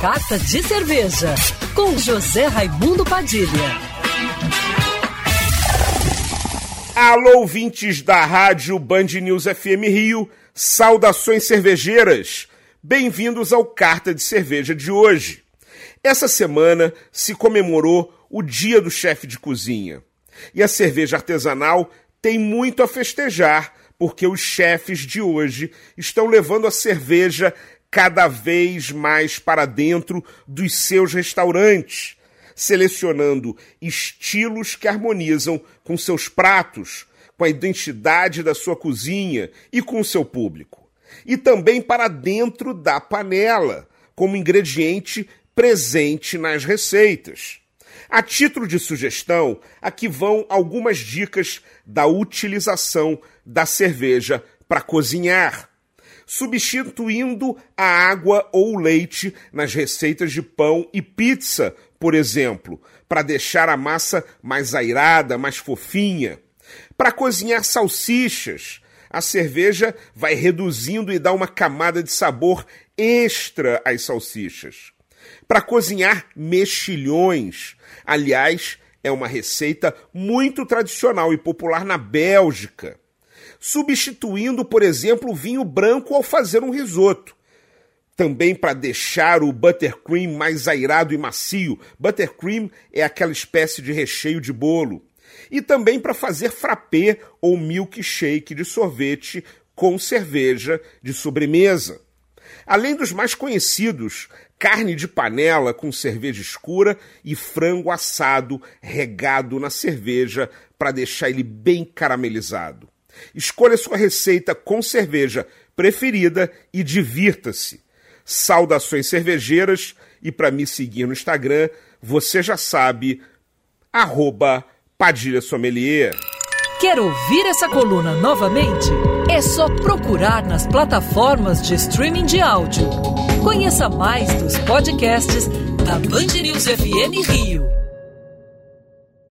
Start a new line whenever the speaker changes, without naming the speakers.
Carta de Cerveja, com José Raimundo Padilha.
Alô, ouvintes da rádio Band News FM Rio, saudações cervejeiras. Bem-vindos ao Carta de Cerveja de hoje. Essa semana se comemorou o Dia do Chefe de Cozinha. E a cerveja artesanal tem muito a festejar, porque os chefes de hoje estão levando a cerveja cada vez mais para dentro dos seus restaurantes, selecionando estilos que harmonizam com seus pratos, com a identidade da sua cozinha e com o seu público. E também para dentro da panela, como ingrediente presente nas receitas. A título de sugestão, aqui vão algumas dicas da utilização da cerveja para cozinhar substituindo a água ou leite nas receitas de pão e pizza, por exemplo, para deixar a massa mais airada, mais fofinha. Para cozinhar salsichas, a cerveja vai reduzindo e dá uma camada de sabor extra às salsichas. Para cozinhar mexilhões, aliás, é uma receita muito tradicional e popular na Bélgica substituindo, por exemplo, o vinho branco ao fazer um risoto. Também para deixar o buttercream mais airado e macio. Buttercream é aquela espécie de recheio de bolo. E também para fazer frappé ou milkshake de sorvete com cerveja de sobremesa. Além dos mais conhecidos, carne de panela com cerveja escura e frango assado regado na cerveja para deixar ele bem caramelizado. Escolha sua receita com cerveja preferida e divirta-se. Saudações cervejeiras e para me seguir no Instagram, você já sabe, arroba Padilha Sommelier.
Quer ouvir essa coluna novamente? É só procurar nas plataformas de streaming de áudio. Conheça mais dos podcasts da Band News FM Rio.